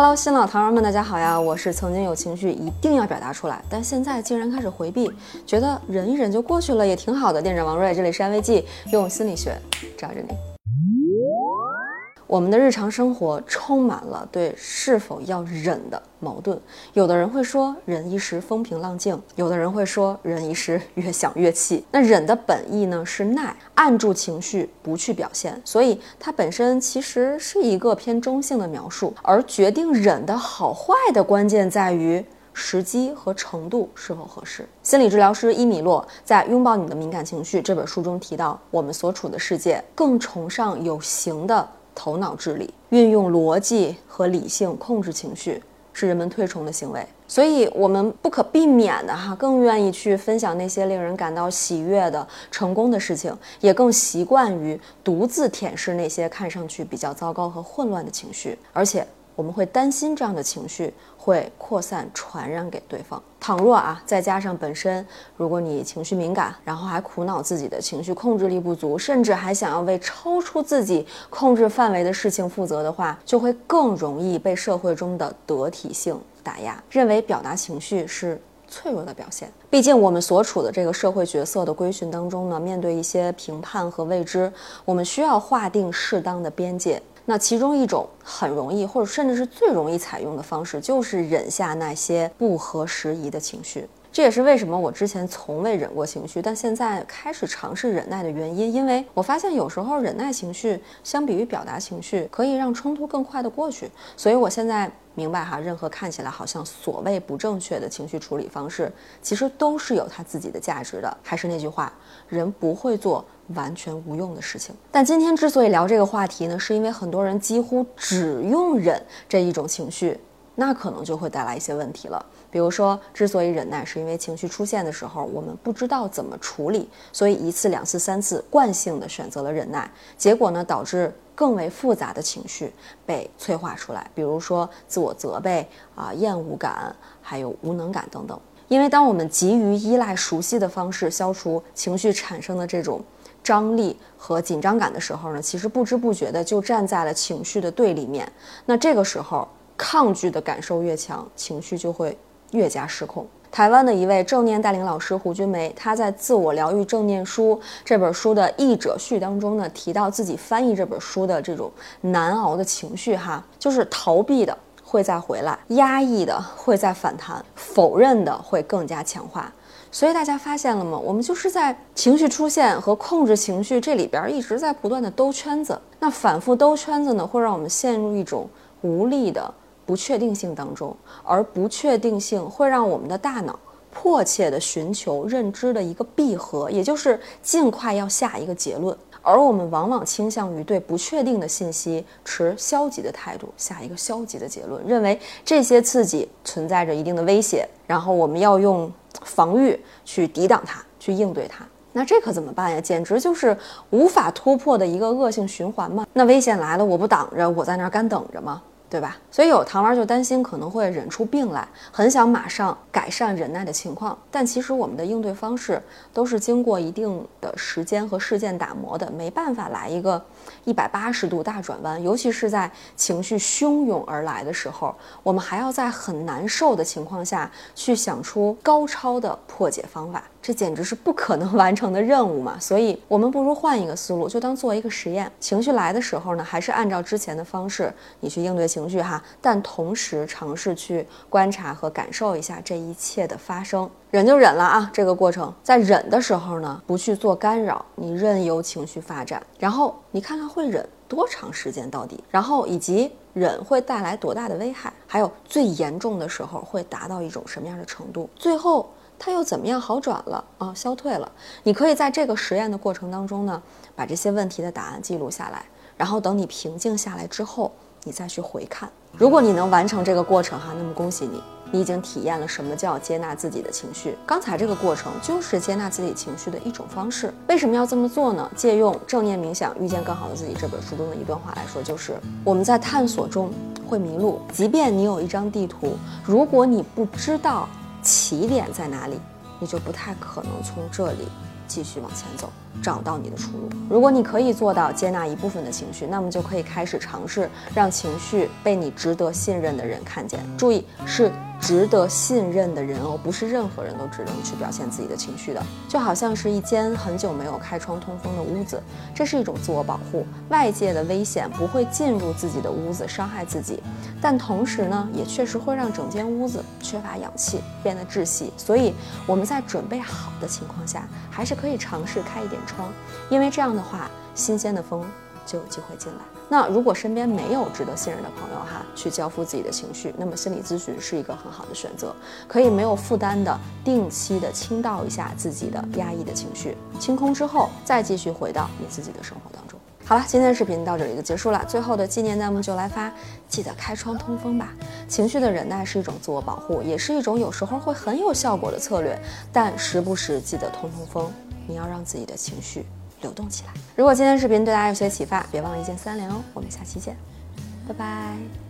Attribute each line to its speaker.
Speaker 1: Hello，新老糖人们，大家好呀！我是曾经有情绪一定要表达出来，但现在竟然开始回避，觉得忍一忍就过去了，也挺好的。店长王瑞，这里是安慰剂，用心理学罩着你。我们的日常生活充满了对是否要忍的矛盾。有的人会说忍一时风平浪静，有的人会说忍一时越想越气。那忍的本意呢是耐，按住情绪不去表现，所以它本身其实是一个偏中性的描述。而决定忍的好坏的关键在于时机和程度是否合适。心理治疗师伊米洛在《拥抱你的敏感情绪》这本书中提到，我们所处的世界更崇尚有形的。头脑智力，运用逻辑和理性控制情绪，是人们推崇的行为。所以，我们不可避免的哈，更愿意去分享那些令人感到喜悦的成功的事情，也更习惯于独自舔舐那些看上去比较糟糕和混乱的情绪，而且。我们会担心这样的情绪会扩散传染给对方。倘若啊，再加上本身，如果你情绪敏感，然后还苦恼自己的情绪控制力不足，甚至还想要为超出自己控制范围的事情负责的话，就会更容易被社会中的得体性打压，认为表达情绪是脆弱的表现。毕竟我们所处的这个社会角色的规训当中呢，面对一些评判和未知，我们需要划定适当的边界。那其中一种很容易，或者甚至是最容易采用的方式，就是忍下那些不合时宜的情绪。这也是为什么我之前从未忍过情绪，但现在开始尝试忍耐的原因。因为我发现有时候忍耐情绪，相比于表达情绪，可以让冲突更快的过去。所以我现在明白哈，任何看起来好像所谓不正确的情绪处理方式，其实都是有它自己的价值的。还是那句话，人不会做。完全无用的事情。但今天之所以聊这个话题呢，是因为很多人几乎只用忍这一种情绪，那可能就会带来一些问题了。比如说，之所以忍耐，是因为情绪出现的时候，我们不知道怎么处理，所以一次、两次、三次惯性的选择了忍耐，结果呢，导致更为复杂的情绪被催化出来，比如说自我责备啊、厌恶感，还有无能感等等。因为当我们急于依赖熟悉的方式消除情绪产生的这种。张力和紧张感的时候呢，其实不知不觉的就站在了情绪的对立面。那这个时候，抗拒的感受越强，情绪就会越加失控。台湾的一位正念带领老师胡君梅，她在《自我疗愈正念书》这本书的译者序当中呢，提到自己翻译这本书的这种难熬的情绪，哈，就是逃避的会再回来，压抑的会再反弹，否认的会更加强化。所以大家发现了吗？我们就是在情绪出现和控制情绪这里边一直在不断的兜圈子。那反复兜圈子呢，会让我们陷入一种无力的不确定性当中，而不确定性会让我们的大脑迫切地寻求认知的一个闭合，也就是尽快要下一个结论。而我们往往倾向于对不确定的信息持消极的态度，下一个消极的结论，认为这些刺激存在着一定的威胁，然后我们要用防御去抵挡它，去应对它。那这可怎么办呀？简直就是无法突破的一个恶性循环嘛！那危险来了，我不挡着，我在那儿干等着吗？对吧？所以有糖丸就担心可能会忍出病来，很想马上改善忍耐的情况。但其实我们的应对方式都是经过一定的时间和事件打磨的，没办法来一个一百八十度大转弯。尤其是在情绪汹涌而来的时候，我们还要在很难受的情况下去想出高超的破解方法。这简直是不可能 完成的任务嘛！所以，我们不如换一个思路，就当做一个实验。情绪来的时候呢，还是按照之前的方式，你去应对情绪哈。但同时尝试去观察和感受一下这一切的发生。忍就忍了啊！这个过程在忍的时候呢，不去做干扰，你任由情绪发展。然后你看看会忍多长时间到底？然后以及忍会带来多大的危害？还有最严重的时候会达到一种什么样的程度？最后。它又怎么样好转了啊？消退了。你可以在这个实验的过程当中呢，把这些问题的答案记录下来，然后等你平静下来之后，你再去回看。如果你能完成这个过程哈，那么恭喜你，你已经体验了什么叫接纳自己的情绪。刚才这个过程就是接纳自己情绪的一种方式。为什么要这么做呢？借用《正念冥想遇见更好的自己》这本书中的一段话来说，就是我们在探索中会迷路，即便你有一张地图，如果你不知道。起点在哪里，你就不太可能从这里继续往前走。找到你的出路。如果你可以做到接纳一部分的情绪，那么就可以开始尝试让情绪被你值得信任的人看见。注意，是值得信任的人哦，不是任何人都值得你去表现自己的情绪的。就好像是一间很久没有开窗通风的屋子，这是一种自我保护，外界的危险不会进入自己的屋子伤害自己，但同时呢，也确实会让整间屋子缺乏氧气，变得窒息。所以我们在准备好的情况下，还是可以尝试开一点窗，因为这样的话，新鲜的风就有机会进来。那如果身边没有值得信任的朋友哈，去交付自己的情绪，那么心理咨询是一个很好的选择，可以没有负担的定期的倾倒一下自己的压抑的情绪，清空之后再继续回到你自己的生活当中。好了，今天的视频到这里就结束了。最后的纪念弹幕就来发，记得开窗通风吧。情绪的忍耐是一种自我保护，也是一种有时候会很有效果的策略，但时不时记得通通风。你要让自己的情绪。流动起来。如果今天视频对大家有些启发，别忘了一键三连哦。我们下期见，拜拜。